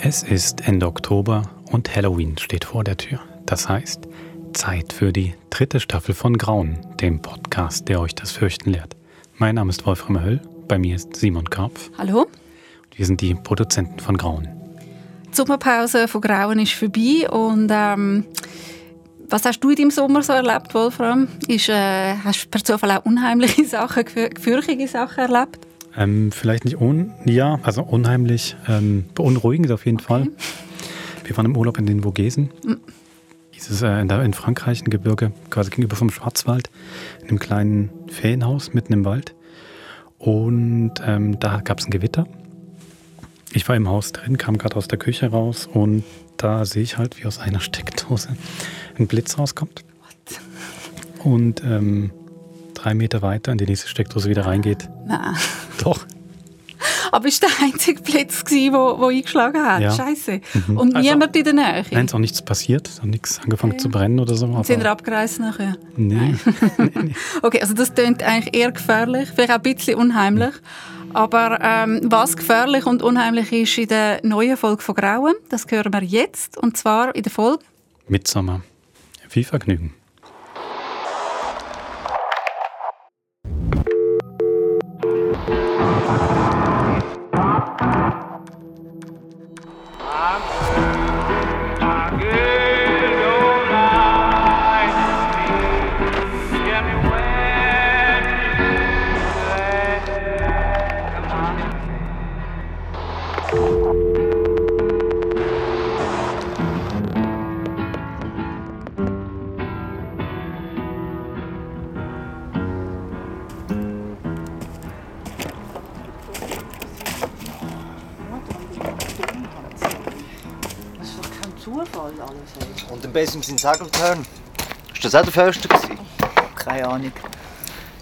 Es ist Ende Oktober und Halloween steht vor der Tür. Das heißt, Zeit für die dritte Staffel von Grauen, dem Podcast, der euch das Fürchten lehrt. Mein Name ist Wolfram Höll, bei mir ist Simon Karpf. Hallo. Wir sind die Produzenten von Grauen. Die Sommerpause von Grauen ist vorbei und ähm, was hast du in deinem Sommer so erlebt, Wolfram? Ist, äh, hast du per Zufall auch unheimliche Sachen, gefürchtige Sachen erlebt? Ähm, vielleicht nicht un, ja, also unheimlich, ähm, beunruhigend auf jeden okay. Fall. Wir waren im Urlaub in den Vogesen. Mhm. Dieses äh, in, in, Frankreich, ein Gebirge, quasi gegenüber vom Schwarzwald, in einem kleinen Ferienhaus mitten im Wald. Und ähm, da gab es ein Gewitter. Ich war im Haus drin, kam gerade aus der Küche raus und da sehe ich halt, wie aus einer Steckdose ein Blitz rauskommt. What? Und ähm, drei Meter weiter in die nächste Steckdose wieder reingeht. Nein. Doch. Aber es war der einzige Blitz, der wo, wo eingeschlagen hat. Ja. Scheiße. Mhm. Und also, niemand in der Nähe? Nein, es ist auch nichts passiert. Es hat nichts angefangen okay. zu brennen oder so. Sind ihr abgereist nachher? Nee. nee, nee. Okay, also das klingt eigentlich eher gefährlich, vielleicht auch ein bisschen unheimlich. Aber ähm, was gefährlich und unheimlich ist in der neuen Folge von Grauen, das hören wir jetzt. Und zwar in der Folge Mitsommer. Viel Vergnügen. Sind Segeltörn. Ist das auch der Förster? Keine Ahnung.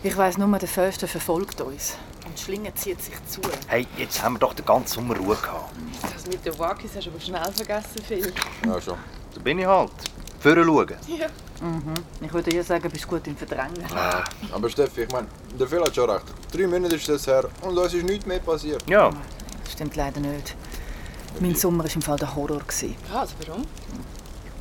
Ich weiss nur, der Förster verfolgt uns. Und die Schlinge zieht sich zu. Hey, jetzt haben wir doch den ganzen Sommer Ruhe gehabt. Das mit den Wakis hast du aber schnell vergessen, Phil. Ja, schon. Da bin ich halt. Führen schauen. Ja. Mhm. Ich würde dir sagen, du bist gut im Verdrängen. Ja, aber Steffi, ich meine, der Phil hat schon recht. Drei Monate ist das her und uns ist nichts mehr passiert. Ja. Das stimmt leider nicht. Mein Sommer war im Fall der Horror. Was, warum?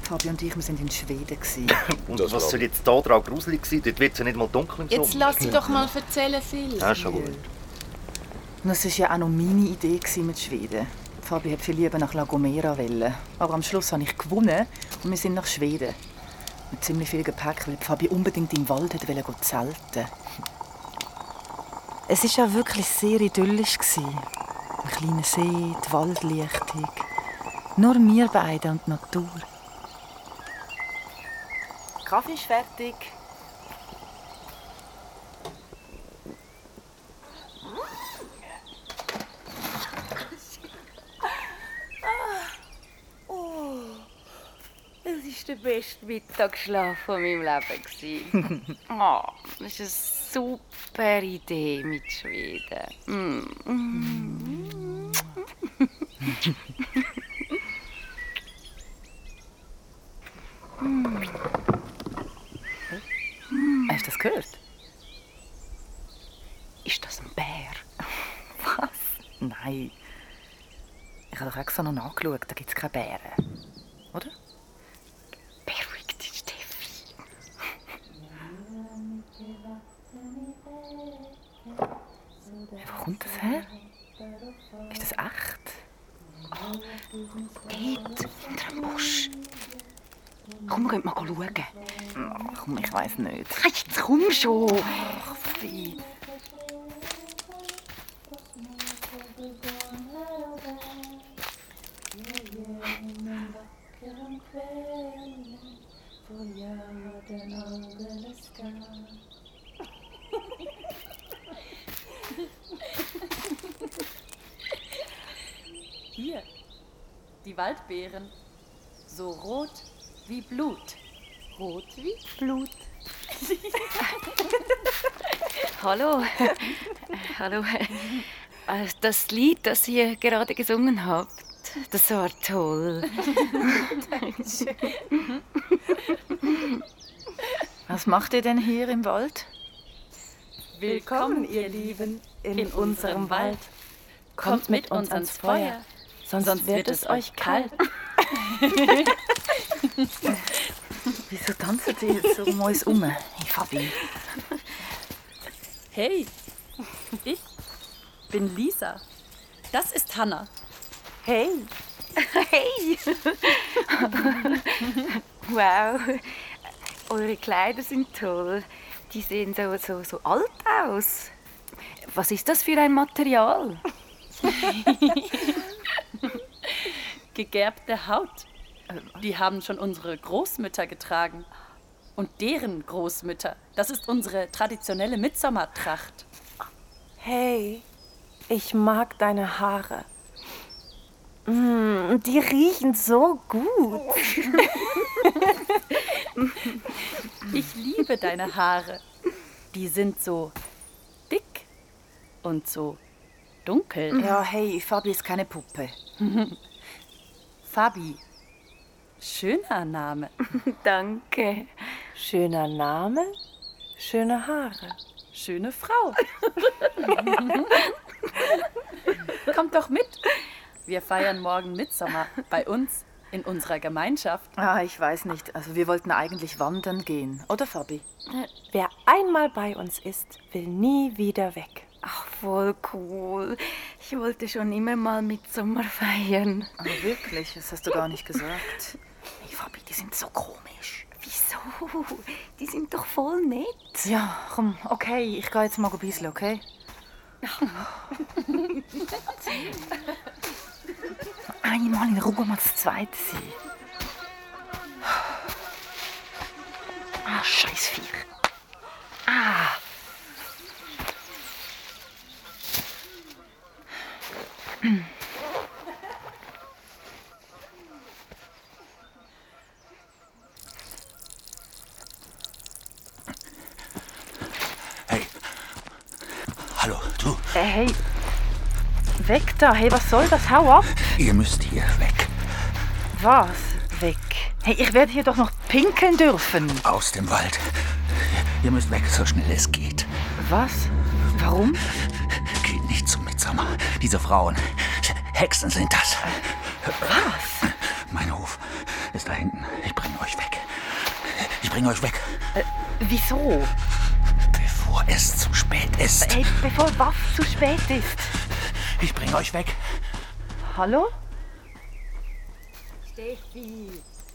Fabi und ich, wir sind in Schweden. und das was soll jetzt da dran gruselig sein? Dort wird es ja nicht mal dunkel im Jetzt lass sie doch mal erzählen, Phil. Ja, schon gut. Und es war ja auch noch meine Idee mit Schweden. Fabi hat viel lieber nach La Gomera wollen. Aber am Schluss habe ich gewonnen und wir sind nach Schweden. Mit ziemlich viel Gepäck, weil Fabi unbedingt im Wald wollte zelten. Es war ja wirklich sehr idyllisch. Ein kleiner See, die Waldlichtung. Nur wir beide und die Natur. Kaffee ist fertig. Oh, das war der beste Mittagsschlaf von meinem Leben. oh, das ist eine super Idee mit Schweden. Mm. mm. Hast du das gehört? Ist das ein Bär? Was? Nein. Ich habe doch extra noch nachgeschaut, da gibt es keine Bären. Oder? Beruhig dich, Steffi. Wo kommt das her? Ist das echt? Oh, dort, unter dem Busch. Komm, wir gehen mal schauen. Ach, komm, ich weiß nicht. Jetzt komm schon. Ach, Phi. Hier, die Waldbeeren. So rot wie Blut. Rot wie Blut. Hallo. Hallo. Das Lied, das ihr gerade gesungen habt, das war toll. Was macht ihr denn hier im Wald? Willkommen, ihr Lieben, in, in unserem Wald. Kommt mit uns ans Feuer. sonst, sonst wird, es euch kalt. Wieso tanzen die jetzt so um uns herum? Hey, Fabi. Hey, ich bin Lisa. Das ist Hanna. Hey. Hey. wow. Eure Kleider sind toll. Die sehen so, so, so alt aus. Was ist das für ein Material? Gegerbte Haut. Die haben schon unsere Großmütter getragen. Und deren Großmütter. Das ist unsere traditionelle Mitsommertracht. Hey, ich mag deine Haare. Mm, die riechen so gut. ich liebe deine Haare. Die sind so dick und so dunkel. Ja, hey, Fabi ist keine Puppe. Fabi. Schöner Name. Danke. Schöner Name, schöne Haare. Schöne Frau. Kommt doch mit. Wir feiern morgen Mitsommer bei uns in unserer Gemeinschaft. Ah, ich weiß nicht. Also wir wollten eigentlich wandern gehen, oder Fabi? Wer einmal bei uns ist, will nie wieder weg. Ach, voll cool. Ich wollte schon immer mal Mitsommer feiern. Aber ah, wirklich? Das hast du gar nicht gesagt. Hey, Fabi, die sind so komisch. Wieso? Die sind doch voll nett. Ja, komm, okay, ich gehe jetzt mal ein bisschen, okay? Einmal in Ruhe mal das zweite sein. Ah, scheiß Viech. Ah. Äh, hey, weg da. Hey, was soll das? Hau ab. Ihr müsst hier weg. Was? Weg? Hey, ich werde hier doch noch pinkeln dürfen. Aus dem Wald. Ihr müsst weg, so schnell es geht. Was? Warum? Geht nicht zum Mitsommer. Diese Frauen. Hexen sind das. Was? Mein Hof ist da hinten. Ich bringe euch weg. Ich bringe euch weg. Äh, wieso? bevor es zu spät ist. Hey, bevor was zu spät ist? Ich bringe euch weg. Hallo? Steffi,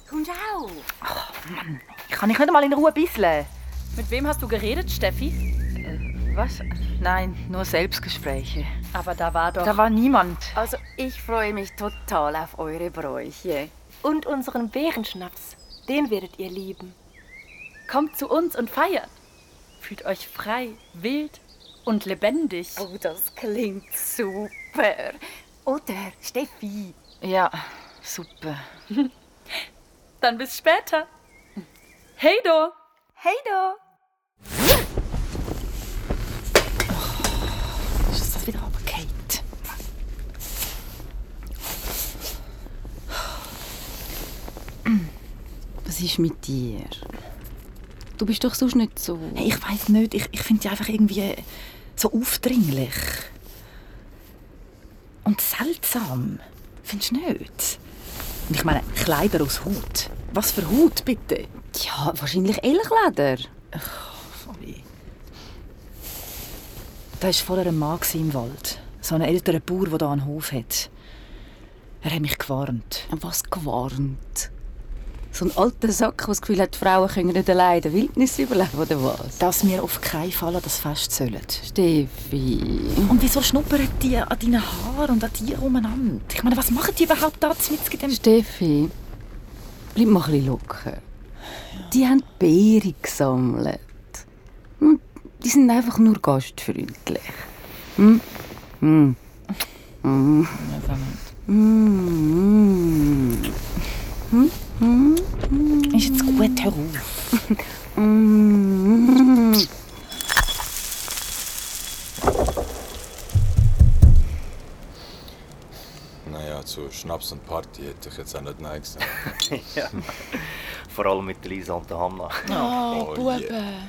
kommst auch? Oh Mann, ich kann nicht mal in Ruhe bisseln. Mit wem hast du geredet, Steffi? Äh, was? Nein, nur Selbstgespräche. Aber da war doch... Da war niemand. Also ich freue mich total auf eure Bräuche. Und unseren Bärenschnaps. Den werdet ihr lieben. Kommt zu uns und feiert. Fühlt euch frei, wild und lebendig. Oh, das klingt super. Oder, Steffi? Ja, super. Dann bis später. Hey do! Hey do! Oh, ist das wieder Kate? Was ist mit dir? Du bist doch sonst nicht so. Hey, ich weiß nicht. Ich, ich finde die einfach irgendwie so aufdringlich. Und seltsam. Findest du nicht? Und ich meine, Kleider aus Haut. Was für Haut, bitte? Ja, wahrscheinlich Elchleder. Ach, Fabi. Da war vorher ein Mann im Wald. So ein älterer Bauer, der hier einen Hof hat. Er hat mich gewarnt. Was gewarnt? So ein alter Sack, der das Gefühl hat, Frauen können nicht allein in der Wildnis überleben, oder was? Dass wir auf keinen Fall an das Fest sollen. Steffi. Und wieso schnuppern die an deinen Haaren und an dir umeinander? Ich meine, was machen die überhaupt da mit dem... Steffi, bleib mal ein bisschen locker. Ja. Die haben Beeren gesammelt. Und die sind einfach nur gastfreundlich. Hm? Hm. Hm. Hm. Hm. Hm? Ist jetzt gut, hör auf. naja, zu Schnaps und Party hätte ich jetzt auch nicht Nein gesagt. ja, vor allem mit Lisa und Hanna. Oh, oh Buben. Yeah.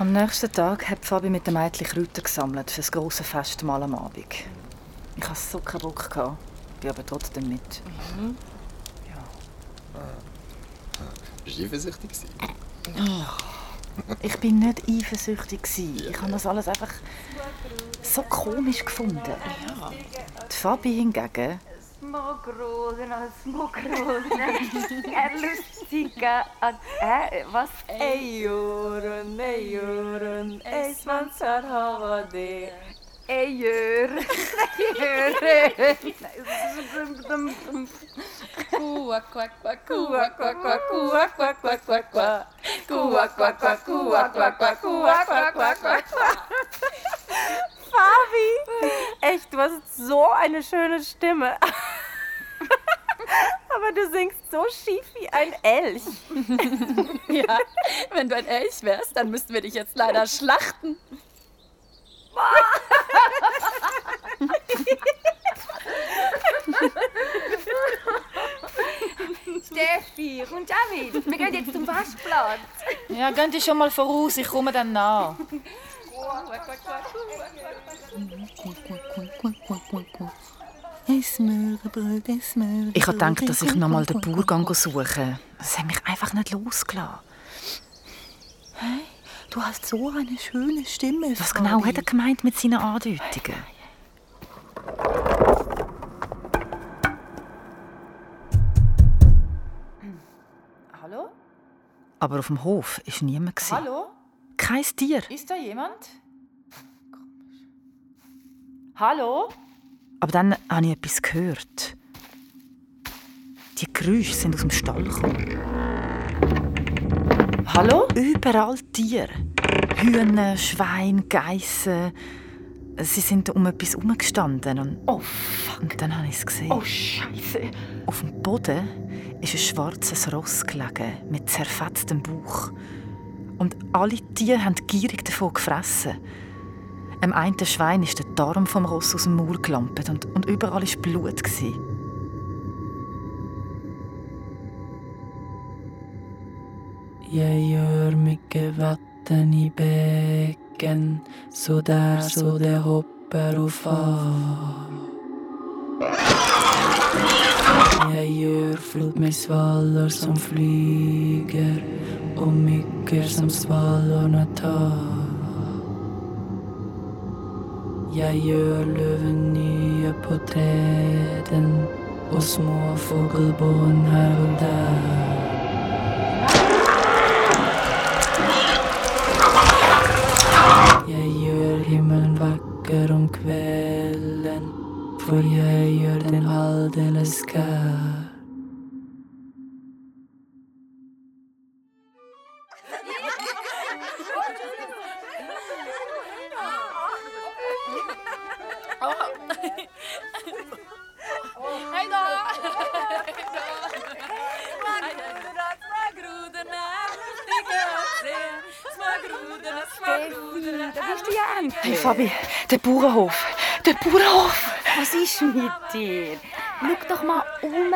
Am nächsten Tag hat Fabi mit dem Mädchen Kräuter gesammelt für das große Festmahl am Abend. Ich hatte so keinen Bock. Gehe aber trotzdem mit. Bist du eifersüchtig? gewesen? Ich bin nicht eifersüchtig. gewesen. Ich habe das alles einfach so komisch gefunden. Die Fabi hingegen, Smågrodorna, smågrodorna är lustiga att... Äh, was? Ejoren, ejoren, ej svansar hava det. Kua, quack, quack, kua, quack, quack, kua, quack, quack, quack, quack. Kua, quack, quack, kua, quack, quack, kua, quack, quack, quack, quack. Fabi, echt, du hast so eine schöne Stimme. Aber du singst so schief wie ein Elch. Ja, wenn du ein Elch wärst, dann müssten wir dich jetzt leider schlachten. Steffi und David, wir gehen jetzt zum Waschplatz. Ja, gehen Sie schon mal voraus, ich komme dann nach. ich habe gedacht, dass ich noch mal den Bauer suchen Das hat mich einfach nicht losgelassen. Du hast so eine schöne Stimme. Was genau hat er gemeint mit seinen Andeutungen? Aber auf dem Hof war niemand. Hallo? Kein Tier. Ist da jemand? Hallo? Aber dann habe ich etwas gehört. Die Geräusche sind aus dem Stall gekommen. Hallo? Überall Tiere. Hühner, Schweine, Geissen. Sie sind um etwas herumgestanden. Und, Oh, fuck. und dann habe ich es gesehen. Oh, Scheiße. Auf dem Boden ist ein schwarzes Ross gelegen, mit zerfetztem Bauch. Und alle Tiere haben gierig davon gefressen. Am einen Schwein ist der Darm vom Ross aus dem Maul gelampt und, und überall war Blut. Gewesen. Jag gör mycket vatten i bäcken så där så det hoppar och far. Jag gör flod med svalor som flyger och myggor som svalorna tar. Jag gör löven nya på träden och små fågelbon här och där. Smågrodorna, smågrodorna. Da bist du ja endlich. Hey Fabi, der Bauernhof. Der Bauernhof. Was ist mit dir? Schau doch mal um.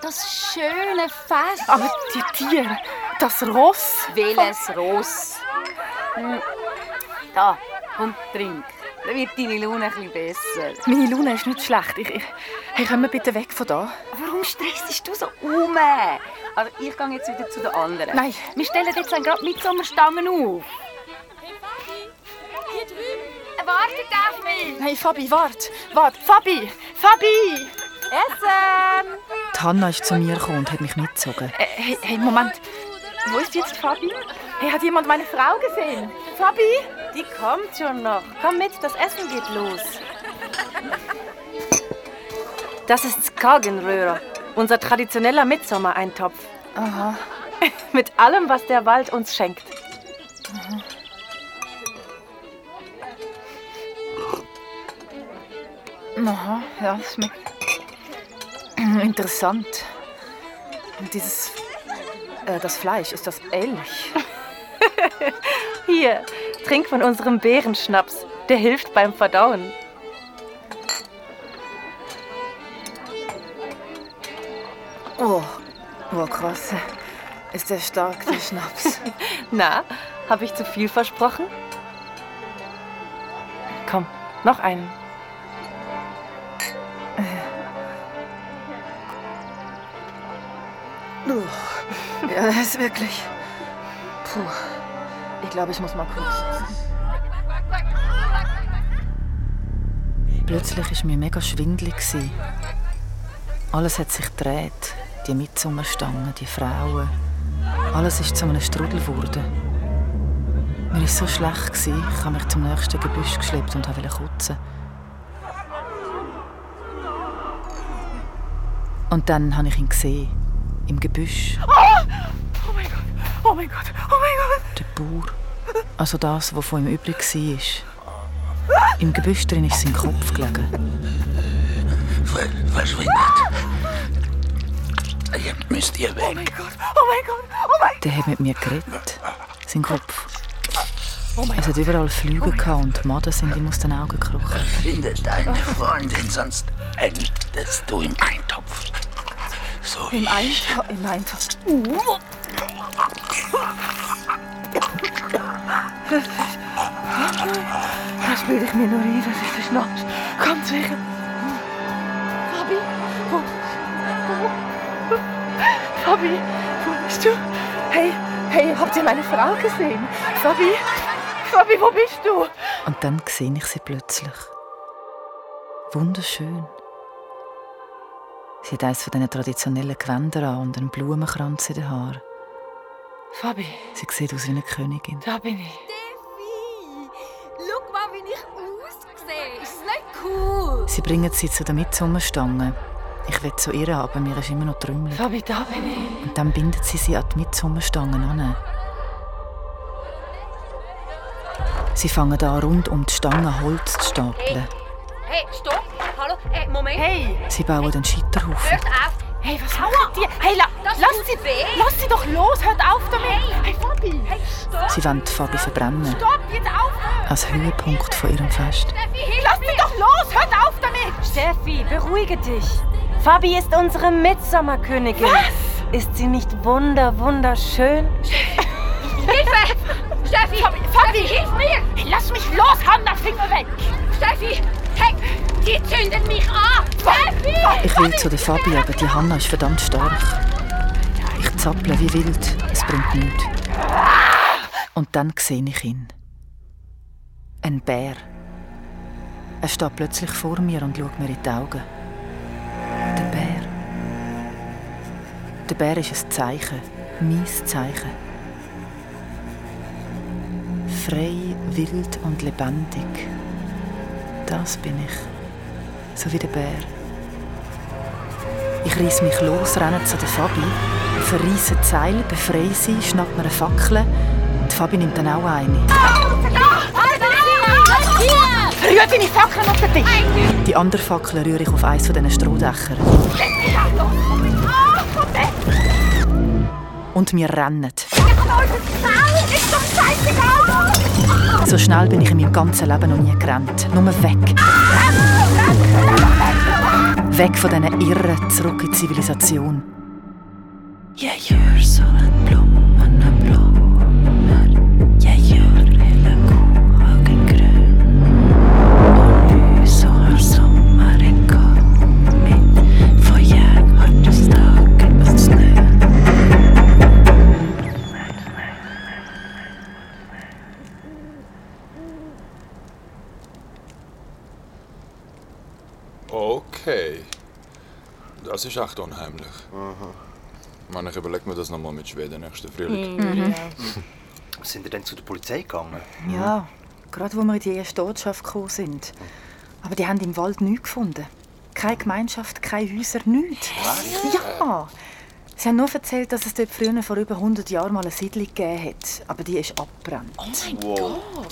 Das schöne Fest. Aber die Tiere, das Ross. Welches Ross? Hm. Da, komm, trink. Dann wird deine Laune ein bisschen besser. Meine Laune ist nicht schlecht. Ich, ich, hey, wir bitte weg von da? Warum stressst du so um? Also ich gehe jetzt wieder zu den anderen. Nein. Wir stellen jetzt gerade Mitsommerstangen auf. Wartet auf mich! Hey Fabi, wart. Wart. Fabi. Fabi. Essen! Die Hanna ist zu mir gekommen und hat mich mitgezogen. Äh, hey, hey, Moment. Wo ist jetzt Fabi? Hey, hat jemand meine Frau gesehen? Fabi? Die kommt schon noch. Komm mit, das Essen geht los. Das ist Skagenröhrer, unser traditioneller Mitsommereintopf. Aha. Mit allem, was der Wald uns schenkt. Aha, ja, das schmeckt interessant. Und dieses, äh, das Fleisch, ist das Elch? Hier, trink von unserem Beerenschnaps. Der hilft beim Verdauen. Oh, oh krass. Ist der stark, der Schnaps. Na, habe ich zu viel versprochen? Komm, noch einen. Ja, ist wirklich. Puh. Ich glaube, ich muss mal kurz. Plötzlich war mir mega schwindelig. gewesen. Alles hat sich gedreht. Die Mitsummerstangen, die Frauen. Alles ist zu einem Strudel geworden. Mir war so schlecht. Ich habe mich zum nächsten Gebüsch geschleppt und wollte kotzen. Und dann habe ich ihn gesehen. Im Gebüsch. Oh mein Gott, oh mein Gott, oh Gott. Der Bauer. Also das, was von ihm übrig war. Im Gebüsch drin ist sein Kopf gelegen. Ver verschwindet. Ihr müsst ihr weg. Oh mein Gott, oh mein Gott, oh mein Der hat mit mir geredet. Sein Kopf. Oh Es hat überall Flüge gehabt und Maden sind ihm aus den Augen gekrochen. Finde deine Freundin, sonst endest du im Eintopf. So Im. Eintopf. Im Eintopf. Das bilde ich mir nur ein, das ist der Schnaps. Ganz sicher. Fabi, wo... Fabi, wo bist du? Hey, hey, habt ihr meine Frau gesehen? Fabi, Fabi, wo bist du? Und dann sehe ich sie plötzlich. Wunderschön. Sie hat eines von diesen traditionellen Gewändern an und einen Blumenkranz in den Haaren. Fabi, Sie sieht aus wie eine Königin. da bin ich. Schau mal, wie ich aussehe. Ist es nicht cool? Sie bringen sie zu den Mitsummerstangen. Ich will zu ihr, aber mir ist immer noch trümmelig. Fabi, da bin ich. Und dann bindet sie sie an die Mitsummerstangen an. Sie fangen an, rund um die Stangen Holz zu stapeln. Hey, stopp! Hallo? Hey, Moment! Hey! Sie bauen einen Scheiterhaufen. Hört auf! Hey, was macht ihr? Hey, la Das lass sie, weh. lass sie doch los, hört auf damit! Hey, Fabi! Hey, stopp! Sie wollen Fabi verbrennen. Stopp, jetzt aufhören! Als Höhepunkt von ihrem Fest. Steffi, lass sie doch los, hört auf damit! Steffi, beruhige dich. Fabi ist unsere Mitsommerkönigin. Was? Ist sie nicht wunder, wunderschön? Hilfe! Steffi! Fabi, Steffi, hilf mir! Hey, lass mich los, Hanna, Finger weg! Steffi! Hey, die zündet mich an! Steffi! Ich will zu der Fabi, aber die Hanna ist verdammt stark. Ich zapple wie wild, es bringt nichts. Und dann sehe ich ihn. Ein Bär. Er steht plötzlich vor mir und schaut mir in die Augen. Der Bär. Der Bär ist ein Zeichen, mein Zeichen. Frei, wild und lebendig. Das bin ich. So wie der Bär. Ich reiss mich los, renne zu der Fabi, verreisse die Seil, befreie sie, schnapp mir eine Fackel die Fabi nimmt dann auch eine. Rühr deine Fackeln auf den Tisch! Die andere Fackel rühre ich auf eins von diesen Strohdächern. Und wir rennen. So schnell bin ich in meinem ganzen Leben noch nie gerannt. Nur weg. Weg von diesen Irren, zurück in die Zivilisation. Jeg gjør som en blommen Das ist echt unheimlich. Man, ich überlege mir das nochmal mit Schweden nächsten Frühling. Mhm. Sind ihr denn zu der Polizei gegangen? Ja, gerade wo wir in die erste Ortschaft gekommen sind. Aber die haben im Wald nichts gefunden. Keine Gemeinschaft, keine Häuser, nichts. Ja! Sie haben nur erzählt, dass es dort früher vor über 100 Jahren mal eine Siedlung gegeben hat. Aber die ist abgebrannt. Oh mein Wow. Gott!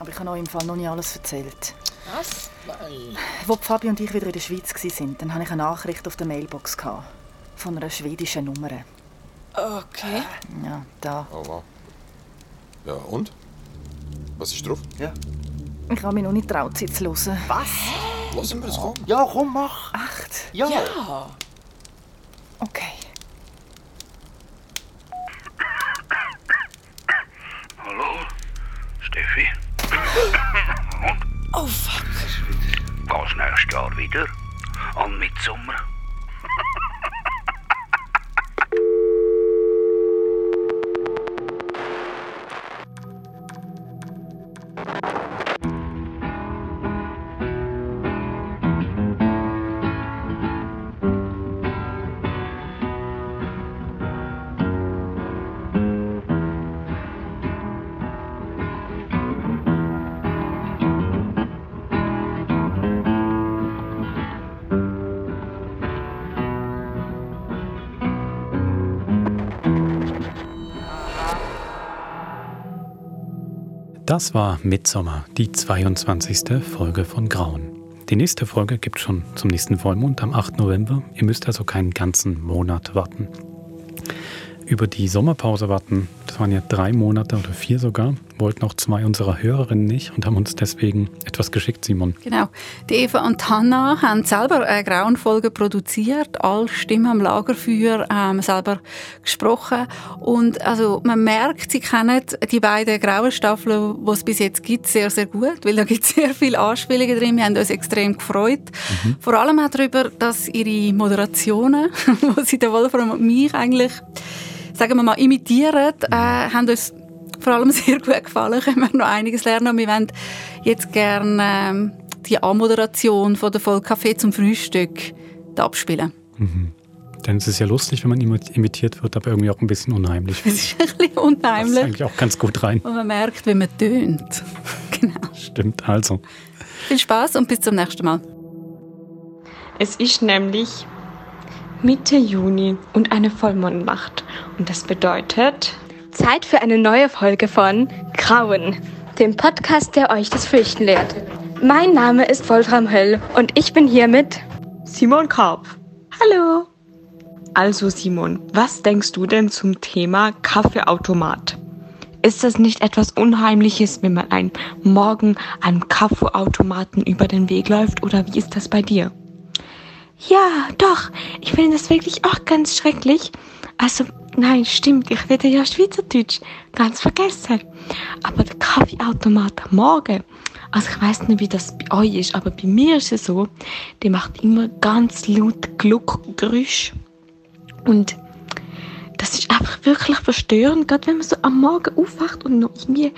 Aber ich habe euch im Fall noch nicht alles erzählt. Was? Nein. Wo die Fabi und ich wieder in der Schweiz waren, dann hatte ich eine Nachricht auf der Mailbox. Gehabt, von einer schwedischen Nummer. Okay. Ja, da. Oh wow. Ja, und? Was ist drauf? Ja. Ich habe mich noch nicht getraut, sie zu hören. Was? Lassen wir es kommen. Ja, komm, mach. Echt? Ja. Ja. Okay. winter, aan midzomer. Das war Midsommer, die 22. Folge von Grauen. Die nächste Folge gibt schon zum nächsten Vollmond am 8. November. Ihr müsst also keinen ganzen Monat warten. Über die Sommerpause warten, das waren ja drei Monate oder vier sogar, wollten auch zwei unserer Hörerinnen nicht und haben uns deswegen etwas geschickt, Simon. Genau. Die Eva und Hanna haben selber eine Grauenfolge produziert, alle Stimmen am Lagerfeuer ähm, selber gesprochen. Und also man merkt, sie kennen die beiden grauen Staffeln, die es bis jetzt gibt, sehr, sehr gut, weil da gibt es sehr viele Anspielungen drin. Wir haben uns extrem gefreut. Vor allem auch darüber, dass ihre Moderationen, wo sie der Wolfram und mich eigentlich, sagen wir mal, imitieren, äh, haben uns vor allem sehr gut gefallen. Können wir noch einiges lernen. Und wir wollen jetzt gerne ähm, die Anmoderation von der Folge Kaffee zum Frühstück abspielen. Mhm. Denn es ist ja lustig, wenn man imi- imitiert wird, aber irgendwie auch ein bisschen unheimlich. Es ist ein bisschen Das unheimlich. eigentlich auch ganz gut rein. Und man merkt, wie man tönt. Stimmt, also. Viel Spaß und bis zum nächsten Mal. Es ist nämlich Mitte Juni und eine Vollmondnacht. Und das bedeutet. Zeit für eine neue Folge von Grauen, dem Podcast, der euch das Fürchten lehrt. Mein Name ist Wolfram Höll und ich bin hier mit Simon Karp. Hallo. Also Simon, was denkst du denn zum Thema Kaffeeautomat? Ist das nicht etwas Unheimliches, wenn man einen Morgen einem Kaffeeautomaten über den Weg läuft oder wie ist das bei dir? Ja, doch, ich finde das wirklich auch ganz schrecklich. Also, nein, stimmt, ich rede ja Schweizerdeutsch. Ganz vergessen. Aber der Kaffeeautomat am Morgen, also ich weiß nicht, wie das bei euch ist, aber bei mir ist es so, der macht immer ganz laut Gluckgeräusch. Und das ist einfach wirklich verstörend, gerade wenn man so am Morgen aufwacht und noch irgendwie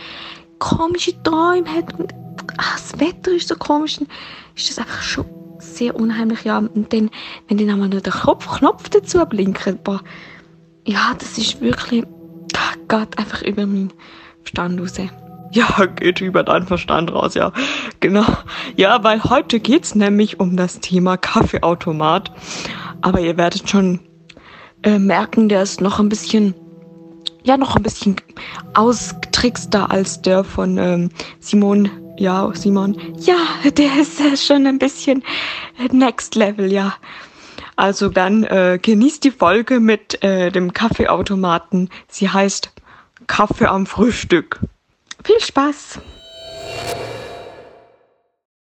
komische Träume hat und ach, das Wetter ist so komisch, dann ist das einfach schon sehr unheimlich. Ja, und dann, wenn dann einmal noch der Kopf, Knopf dazu blinkt, boah, ja, das ist wirklich, geht einfach über meinen Verstand raus. Ja, geht über deinen Verstand raus, ja. Genau. Ja, weil heute geht's nämlich um das Thema Kaffeeautomat. Aber ihr werdet schon äh, merken, der ist noch ein bisschen, ja, noch ein bisschen ausgetrickster als der von ähm, Simon. Ja, Simon. Ja, der ist äh, schon ein bisschen next level, ja. Also dann äh, genießt die Folge mit äh, dem Kaffeeautomaten. Sie heißt Kaffee am Frühstück. Viel Spaß.